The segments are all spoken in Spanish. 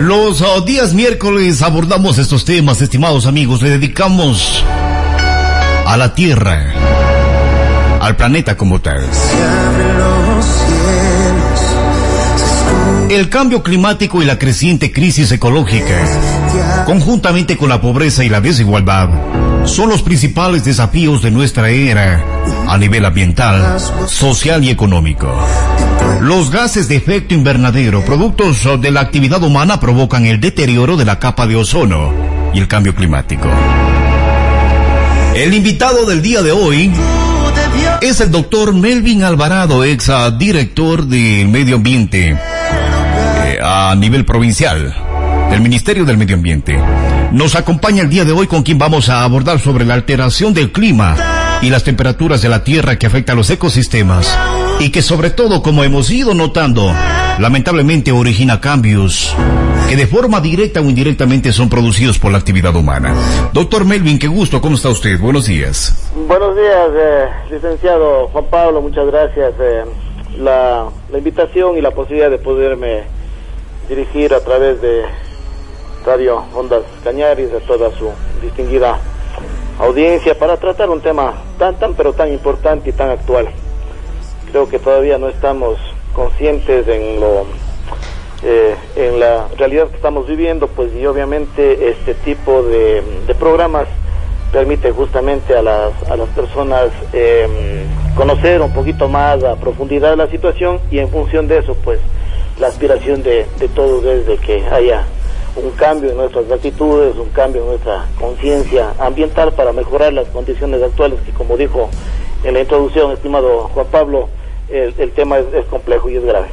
Los uh, días miércoles abordamos estos temas, estimados amigos. Le dedicamos a la Tierra, al planeta como tal. El cambio climático y la creciente crisis ecológica, conjuntamente con la pobreza y la desigualdad, son los principales desafíos de nuestra era a nivel ambiental, social y económico. Los gases de efecto invernadero, productos de la actividad humana, provocan el deterioro de la capa de ozono y el cambio climático. El invitado del día de hoy es el doctor Melvin Alvarado, ex director del medio ambiente eh, a nivel provincial del Ministerio del Medio Ambiente. Nos acompaña el día de hoy con quien vamos a abordar sobre la alteración del clima y las temperaturas de la Tierra que afecta a los ecosistemas y que sobre todo, como hemos ido notando, lamentablemente origina cambios que de forma directa o indirectamente son producidos por la actividad humana. Doctor Melvin, qué gusto, ¿cómo está usted? Buenos días. Buenos días, eh, licenciado Juan Pablo, muchas gracias. Eh, la, la invitación y la posibilidad de poderme dirigir a través de Radio Ondas Cañaris, de toda su distinguida audiencia, para tratar un tema tan, tan, pero tan importante y tan actual. Creo que todavía no estamos conscientes en lo eh, en la realidad que estamos viviendo, pues y obviamente este tipo de, programas permite justamente a las, a las personas em, conocer un poquito más a profundidad la situación y en función de eso, pues la aspiración de, de todos es de que haya un cambio en nuestras actitudes, un cambio en nuestra conciencia ambiental para mejorar las condiciones actuales que como dijo en la introducción, estimado Juan Pablo, el, tema es, complejo y es grave.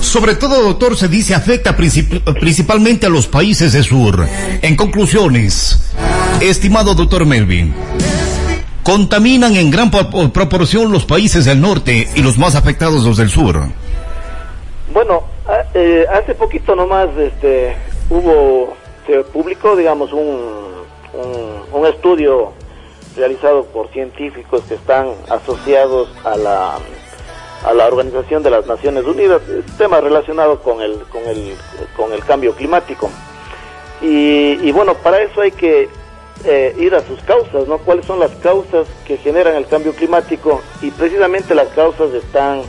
Sobre todo, doctor, se dice afecta principalmente a los países del sur. En conclusiones, estimado doctor Melvin, contaminan en gran proporción los países del norte y los más afectados los del sur. Bueno, eh, hace poquito nomás este, hubo, se publicó, digamos, un, un estudio realizado por científicos que están asociados a la a la Organización de las Naciones Unidas, tema relacionado con el, con el, con el cambio climático. Y, bueno, para eso hay que eh, ir a sus causas, ¿no? ¿Cuáles son las causas que generan el cambio climático? Y precisamente las causas están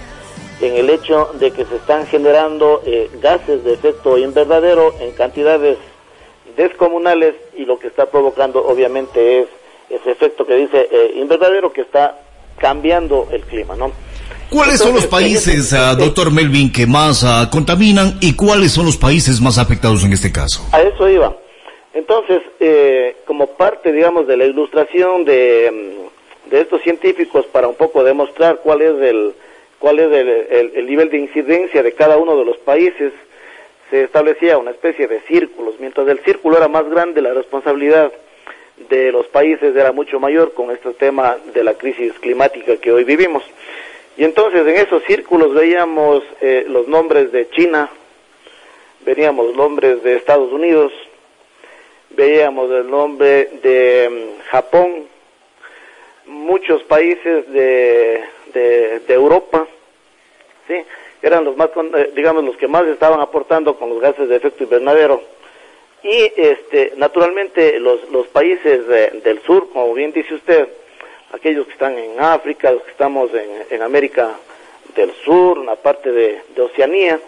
en el hecho de que se están generando eh, gases de efecto invernadero en cantidades descomunales y lo que está provocando obviamente es ese efecto que dice eh, invernadero que está cambiando el clima, ¿no? ¿Cuáles son los países, ah, doctor Melvin, que más ah, contaminan y cuáles son los países más afectados en este caso? A eso iba. Entonces, eh, como parte, digamos, de la ilustración de, mm, de, estos científicos para un poco demostrar cuál es el cuál es el, el, nivel de incidencia de cada uno de los países, se establecía una especie de círculos. Mientras el círculo era más grande, la responsabilidad de los países era mucho mayor con este tema de la crisis climática que hoy vivimos. Y entonces en esos círculos veíamos eh, los nombres de China, veíamos nombres de Estados Unidos, veíamos el nombre de mm, Japón, muchos países de, de, Europa, ¿sí? eran los más, eh, digamos, los que más estaban aportando con los gases de efecto invernadero. Y este, naturalmente los, los países del sur, como bien dice usted, aquellos que están en África, los que estamos en, América del Sur, una parte de, Oceanía,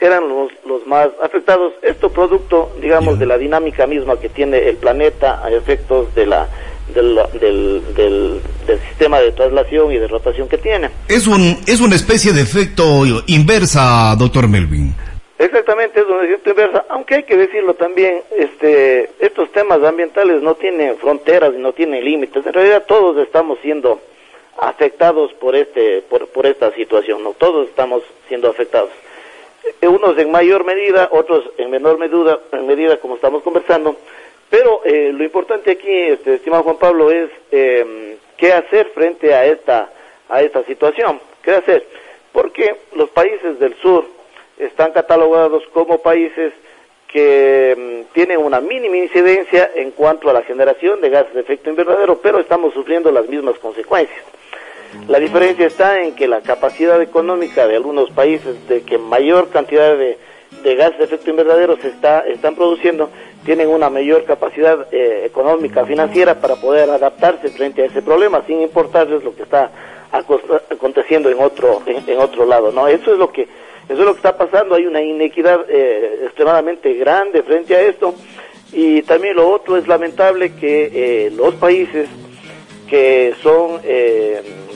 eran los, los, más afectados. Esto producto, digamos, de la dinámica misma que tiene el planeta a efectos de la, del, del, del, sistema de traslación y de rotación que tiene. Es, un, es una especie de efecto inversa, doctor Melvin. Exactamente, es una efecto inversa, aunque hay que decirlo también, este, estos temas ambientales no tienen fronteras y no tienen límites. En realidad todos estamos siendo afectados por este, por, por esta situación, no todos estamos siendo afectados. Eh, unos en mayor medida, otros en menor medida, en medida como estamos conversando. Pero eh, lo importante aquí, este, estimado Juan Pablo, es eh, qué hacer frente a esta, a esta situación. ¿Qué hacer? Porque los países del sur están catalogados como países que mm, tienen una mínima incidencia en cuanto a la generación de gases de efecto invernadero, pero estamos sufriendo las mismas consecuencias. La diferencia está en que la capacidad económica de algunos países de que mayor cantidad de de gases de efecto invernadero se está, están produciendo tienen una mayor capacidad eh, económica, financiera para poder adaptarse frente a ese problema, sin importarles lo que está aconteciendo en otro, en, otro lado, ¿no? Eso es lo que, eso es lo que está pasando, hay una inequidad eh, extremadamente grande frente a esto, y también lo otro es lamentable que eh, los países que son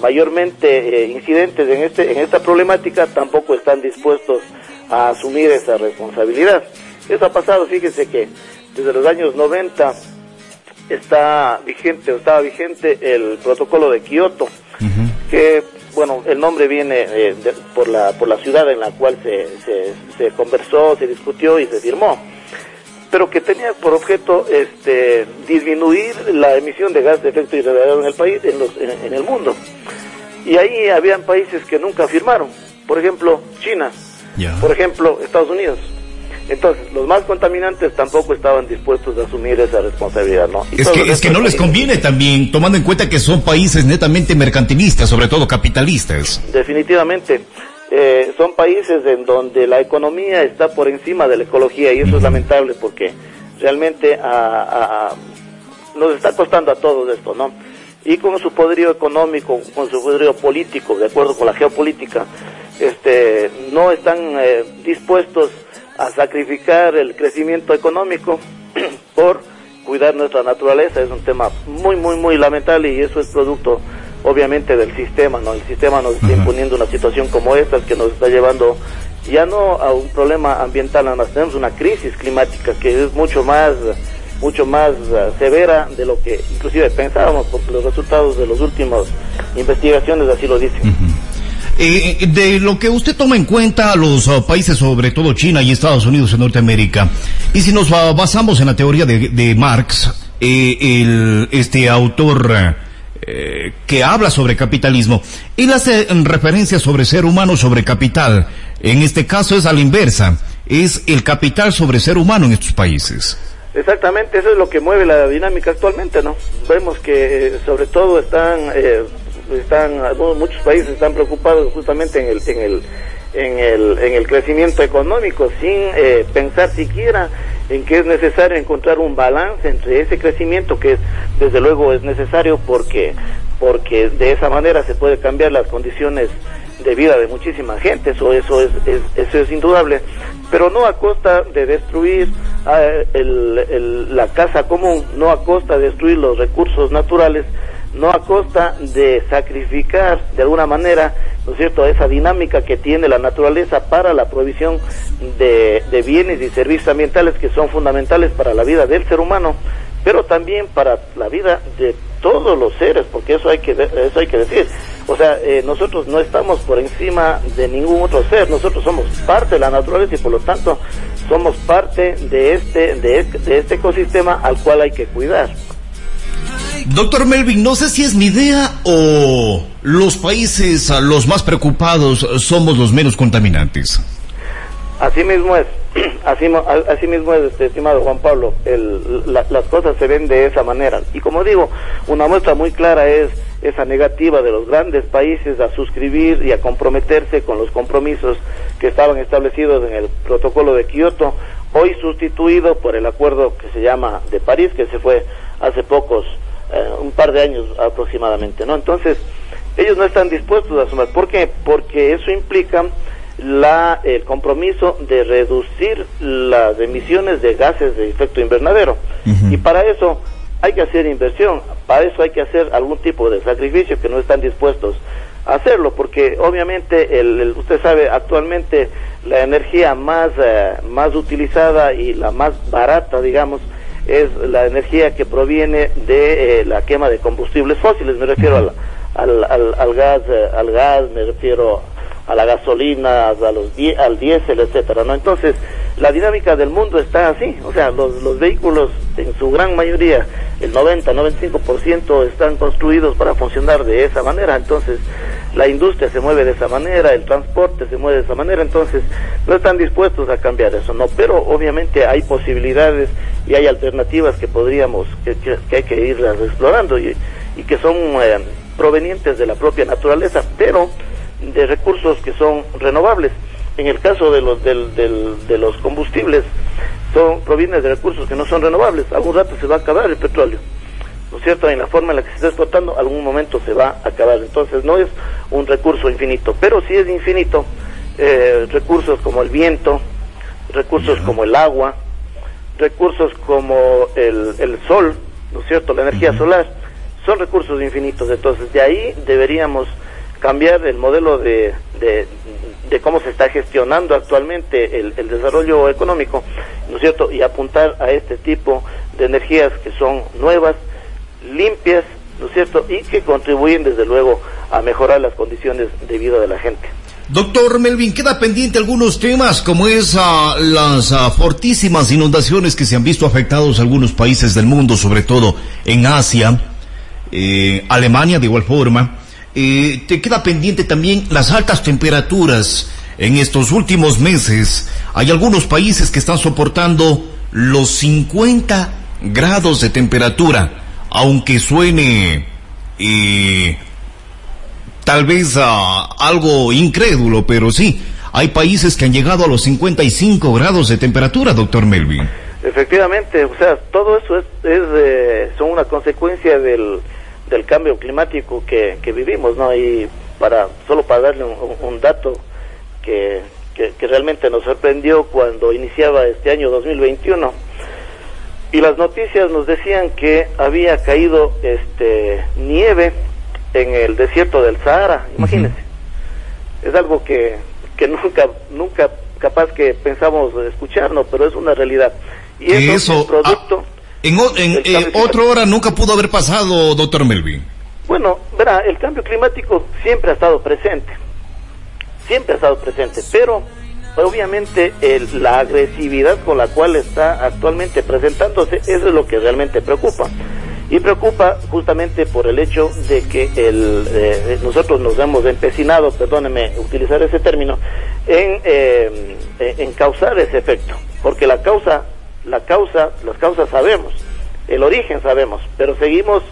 mayormente incidentes en este, en esta problemática tampoco están dispuestos a asumir esa responsabilidad. Eso ha pasado, fíjense que desde los años 90 está vigente o estaba vigente el protocolo de Kioto, que bueno, el nombre viene eh, por la por la ciudad en la cual se, se, conversó, se discutió y se firmó, pero que tenía por objeto este disminuir la emisión de gas de efecto invernadero en el país, en, los, en el mundo. Y ahí habían países que nunca firmaron, por ejemplo, China, por ejemplo, Estados Unidos. Entonces, los más contaminantes tampoco estaban dispuestos a asumir esa responsabilidad, ¿no? es que, es que no les conviene también, tomando en cuenta que son países netamente mercantilistas, sobre todo capitalistas. Definitivamente. Eh, son países en donde la economía está por encima de la ecología y eso es lamentable porque realmente nos está costando a todos esto, ¿no? Y con su poderío económico, con su poderío político, de acuerdo con la geopolítica, este, no están eh, dispuestos a sacrificar el crecimiento económico por cuidar nuestra naturaleza. Es un tema muy, muy, muy lamentable y eso es producto, obviamente, del sistema. ¿no? El sistema nos está imponiendo una situación como esta que nos está llevando ya no a un problema ambiental, nada más tenemos una crisis climática que es mucho más mucho más uh, severa de lo que inclusive pensábamos, porque los resultados de las últimas investigaciones así lo dicen. Eh, de lo que usted toma en cuenta los uh, países, sobre todo China y Estados Unidos en Norteamérica, y si nos basamos en la teoría de, Marx, eh, el, este autor que habla sobre capitalismo, él hace referencia sobre ser humano sobre capital. En este caso es a la inversa, es el capital sobre ser humano en estos países. Exactamente, eso es lo que mueve la dinámica actualmente, ¿no? Vemos que sobre todo están están muchos países están preocupados justamente en el en el en el, en el crecimiento económico sin eh, pensar siquiera en que es necesario encontrar un balance entre ese crecimiento que desde luego es necesario porque porque de esa manera se puede cambiar las condiciones de vida de muchísima gente. Eso eso es, eso es indudable. Pero no a costa de destruir ah, el, la casa común no a costa de destruir los recursos naturales no a costa de sacrificar de alguna manera, ¿no es cierto?, esa dinámica que tiene la naturaleza para la provisión de, bienes y servicios ambientales que son fundamentales para la vida del ser humano, pero también para la vida de todos los seres, porque eso hay que, eso hay que decir. O sea, eh, nosotros no estamos por encima de ningún otro ser, nosotros somos parte de la naturaleza y por lo tanto somos parte de este, de este, de este ecosistema al cual hay que cuidar. Doctor Melvin, no sé si es mi idea o los países los más preocupados somos los menos contaminantes. Así mismo es, así, así mismo es, este, estimado Juan Pablo, las cosas se ven de esa manera. Y como digo, una muestra muy clara es esa negativa de los grandes países a suscribir y a comprometerse con los compromisos que estaban establecidos en el protocolo de Kioto, hoy sustituido por el acuerdo que se llama de París, que se fue hace pocos eh, un par de años aproximadamente, ¿no? Entonces, ellos no están dispuestos a asumir. ¿Por qué? Porque eso implica la, el compromiso de reducir las emisiones de gases de efecto invernadero. Y para eso hay que hacer inversión, para eso hay que hacer algún tipo de sacrificio que no están dispuestos a hacerlo, porque obviamente, el, usted sabe, actualmente la energía más, eh, más utilizada y la más barata, digamos, es la energía que proviene de eh, la quema de combustibles fósiles, me refiero al, al, al, gas, eh, al gas, me refiero a la gasolina, a los al diésel, etcétera, ¿no? Entonces, la dinámica del mundo está así, o sea, los, los vehículos en su gran mayoría, el 90, 95% están construidos para funcionar de esa manera, entonces la industria se mueve de esa manera, el transporte se mueve de esa manera, entonces no están dispuestos a cambiar eso, ¿no? Pero obviamente hay posibilidades y hay alternativas que podríamos, que, que, hay que ir explorando y, y que son eh, provenientes de la propia naturaleza, pero de recursos que son renovables. en el caso de los, de los combustibles, son, provienen de recursos que no son renovables. Algún rato se va a acabar el petróleo. ¿No es cierto? En la forma en la que se está explotando, algún momento se va a acabar. Entonces no es un recurso infinito, pero sí es infinito eh, recursos como el viento, recursos como el agua, recursos como el, el sol, ¿no es cierto? La energía solar, son recursos infinitos. Entonces de ahí deberíamos cambiar el modelo de, de, cómo se está gestionando actualmente el, el, desarrollo económico, ¿no es cierto? Y apuntar a este tipo de energías que son nuevas, limpias, ¿no es cierto? Y que contribuyen desde luego a mejorar las condiciones de vida de la gente. Doctor Melvin, queda pendiente algunos temas como es ah, las ah, fortísimas inundaciones que se han visto afectados algunos países del mundo, sobre todo en Asia, eh, Alemania de igual forma. Eh, te queda pendiente también las altas temperaturas en estos últimos meses. Hay algunos países que están soportando los 50 grados de temperatura, aunque suene eh, tal vez a algo incrédulo, pero sí, hay países que han llegado a los 55 grados de temperatura, doctor Melvin. Efectivamente, o sea, todo eso es, es eh, son una consecuencia del del cambio climático que, que vivimos, ¿no? Y para, solo para darle un, dato que, que, realmente nos sorprendió cuando iniciaba este año 2021, y las noticias nos decían que había caído este nieve en el desierto del Sahara, imagínense. Es algo que, que nunca, nunca capaz que pensamos escuchar, ¿no? Pero es una realidad. Y eso, es producto... En, en otra hora nunca pudo haber pasado, doctor Melvin. Bueno, verá, el cambio climático siempre ha estado presente, siempre ha estado presente, pero obviamente la agresividad con la cual está actualmente presentándose, eso es lo que realmente preocupa. Y preocupa justamente por el hecho de que el, eh, nosotros nos hemos empecinado, perdóneme utilizar ese término, en, eh, en causar ese efecto, porque la causa la causa, las causas sabemos, el origen sabemos, pero seguimos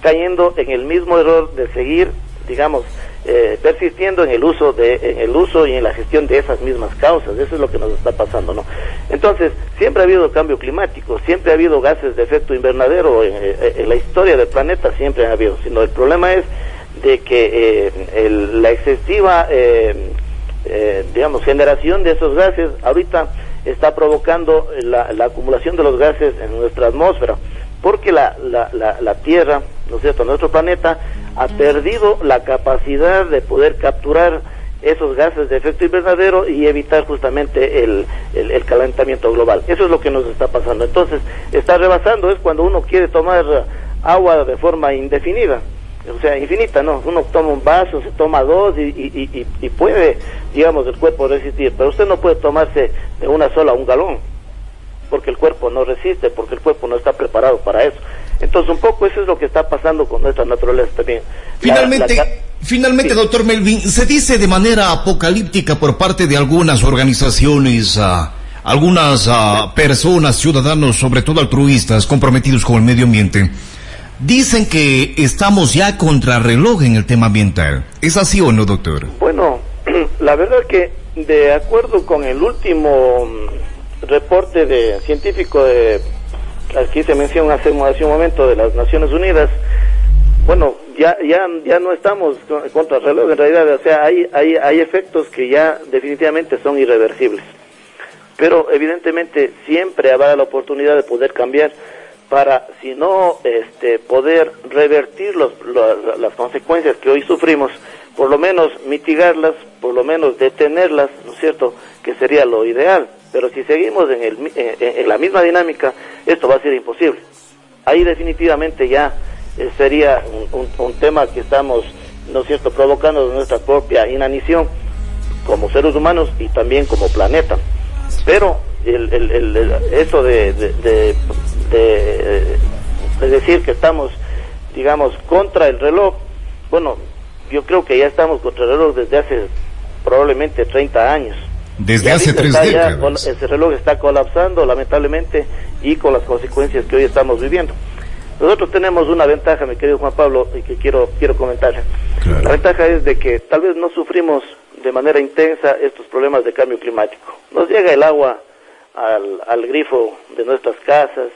cayendo en el mismo error de seguir, digamos, eh, persistiendo en el uso de, en el uso y en la gestión de esas mismas causas. Eso es lo que nos está pasando, ¿no? Entonces, siempre ha habido cambio climático, siempre ha habido gases de efecto invernadero en, eh, la historia del planeta, siempre ha habido. Sino el problema es de que eh, la excesiva, digamos, generación de esos gases ahorita está provocando la, acumulación de los gases en nuestra atmósfera, porque la, la, la, Tierra, ¿no es cierto?, nuestro planeta ha perdido la capacidad de poder capturar esos gases de efecto invernadero y evitar justamente el, el, calentamiento global. Eso es lo que nos está pasando. Entonces, está rebasando es cuando uno quiere tomar agua de forma indefinida o sea, infinita, ¿no? Uno toma un vaso, se toma dos y, y, y, puede, digamos, el cuerpo resistir, pero usted no puede tomarse de una sola un galón, porque el cuerpo no resiste, porque el cuerpo no está preparado para eso. Entonces, un poco eso es lo que está pasando con nuestra naturaleza también. Finalmente, finalmente, doctor Melvin, se dice de manera apocalíptica por parte de algunas organizaciones, uh, algunas uh, personas, ciudadanos, sobre todo altruistas, comprometidos con el medio ambiente, Dicen que estamos ya contra reloj en el tema ambiental. ¿Es así o no, doctor? Bueno, la verdad que de acuerdo con el último mm, reporte de científico de aquí se menciona hace, hace un momento de las Naciones Unidas, bueno, ya ya ya no estamos contra el reloj en realidad, o sea, hay hay hay efectos que ya definitivamente son irreversibles. Pero evidentemente siempre habrá la oportunidad de poder cambiar para, si no, este, poder revertir los, las consecuencias que hoy sufrimos, por lo menos mitigarlas, por lo menos detenerlas, ¿no es cierto?, que sería lo ideal. Pero si seguimos en, el, en, la misma dinámica, esto va a ser imposible. Ahí definitivamente ya eh, sería un, un, tema que estamos, ¿no es cierto?, provocando nuestra propia inanición como seres humanos y también como planeta. Pero el, el, el, eso de, de, decir que estamos, digamos, contra el reloj, bueno, yo creo que ya estamos contra el reloj desde hace probablemente 30 años. Desde hace tres décadas. ese reloj está colapsando, lamentablemente, y con las consecuencias que hoy estamos viviendo. Nosotros tenemos una ventaja, mi querido Juan Pablo, y que quiero quiero comentar. La ventaja es de que tal vez no sufrimos de manera intensa estos problemas de cambio climático. Nos llega el agua al, al grifo de nuestras casas,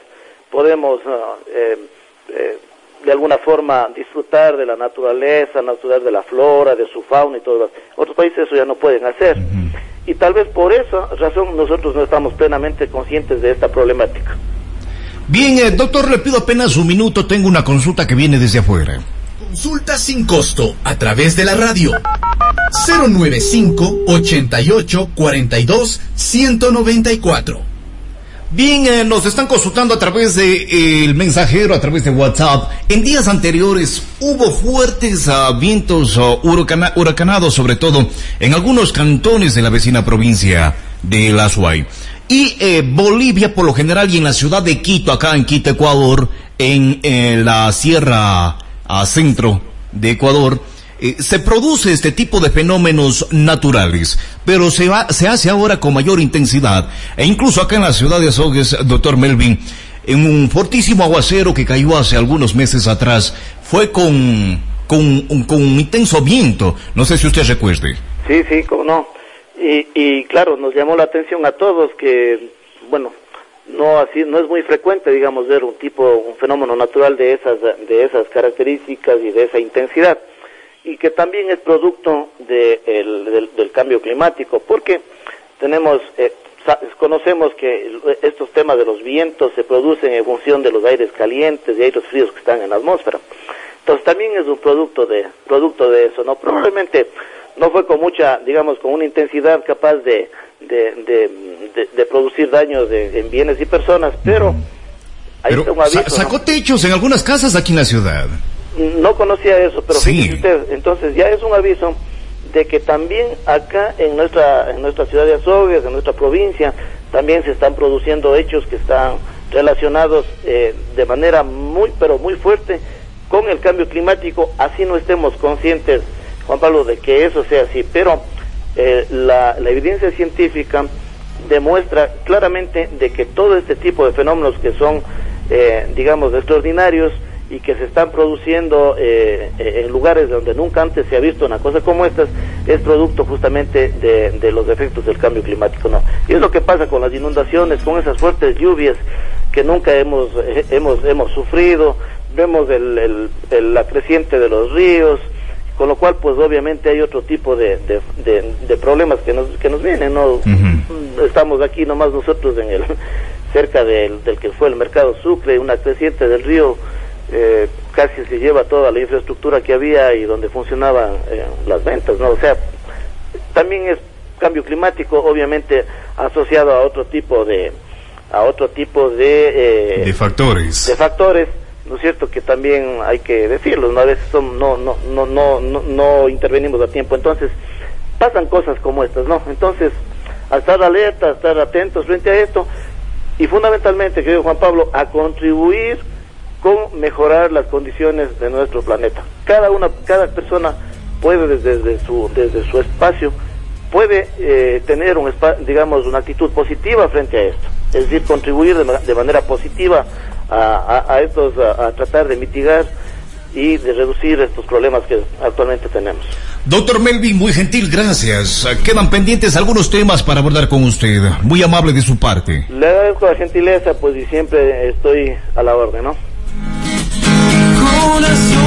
podemos ah, eh, eh, de alguna forma disfrutar de la naturaleza, natural de la flora, de su fauna y todo. Otros países eso ya no pueden hacer. Y tal vez por esa razón nosotros no estamos plenamente conscientes de esta problemática. Bien, eh, doctor, le pido apenas un minuto, tengo una consulta que viene desde afuera. Consulta sin costo a través de la radio. 095 88 42 194 Bien, eh, nos están consultando a través de eh, el mensajero, a través de WhatsApp. En días anteriores hubo fuertes uh, vientos uh, huracanados, sobre todo en algunos cantones de la vecina provincia de La Suay. Y eh, Bolivia, por lo general, y en la ciudad de Quito, acá en Quito, Ecuador, en la sierra uh, centro de Ecuador, eh, se produce este tipo de fenómenos naturales, pero se, va, se hace ahora con mayor intensidad. E incluso acá en la ciudad de Azogues, doctor Melvin, en un fortísimo aguacero que cayó hace algunos meses atrás, fue con, con, con un intenso viento. No sé si usted recuerde. Sí, sí, cómo no. Y, y claro, nos llamó la atención a todos que, bueno, no así no es muy frecuente digamos ver un tipo un fenómeno natural de esas de esas características y de esa intensidad y que también es producto del, cambio climático, porque tenemos, eh, conocemos que estos temas de los vientos se producen en función de los aires calientes y aires fríos que están en la atmósfera. Entonces también es un producto de, producto de eso, ¿no? Probablemente no fue con mucha, digamos, con una intensidad capaz de, de, producir daños en bienes y personas, pero... Ahí un aviso, sacó techos en algunas casas aquí en la ciudad no conocía eso, pero usted, entonces ya es un aviso de que también acá en nuestra en nuestra ciudad de Azogues, en nuestra provincia, también se están produciendo hechos que están relacionados eh, de manera muy pero muy fuerte con el cambio climático, así no estemos conscientes, Juan Pablo, de que eso sea así, pero eh, la, la evidencia científica demuestra claramente de que todo este tipo de fenómenos que son, eh, digamos, extraordinarios, y que se están produciendo eh, eh, en lugares donde nunca antes se ha visto una cosa como esta, es producto justamente de, los efectos del cambio climático. ¿no? Y es lo que pasa con las inundaciones, con esas fuertes lluvias que nunca hemos, eh, hemos, hemos sufrido, vemos el, el, la creciente de los ríos, con lo cual pues obviamente hay otro tipo de, de, problemas que nos, que nos vienen, ¿no? Estamos aquí nomás nosotros en el cerca del, del que fue el mercado Sucre, una creciente del río eh, casi se lleva toda la infraestructura que había y donde funcionaban eh, las ventas, ¿no? O sea, también es cambio climático, obviamente asociado a otro tipo de a otro tipo de eh, de factores de factores no es cierto que también hay que decirlo ¿no? a veces son, no, no no no no no intervenimos a tiempo entonces pasan cosas como estas no entonces a estar alerta a estar atentos frente a esto y fundamentalmente querido Juan Pablo a contribuir con mejorar las condiciones de nuestro planeta. Cada una, cada persona puede desde, su desde su espacio puede eh, tener un digamos una actitud positiva frente a esto, es decir, contribuir de, manera positiva a, estos a, tratar de mitigar y de reducir estos problemas que actualmente tenemos. Doctor Melvin, muy gentil, gracias. Quedan pendientes algunos temas para abordar con usted. Muy amable de su parte. Le agradezco la gentileza, pues y siempre estoy a la orden, ¿no? Corazón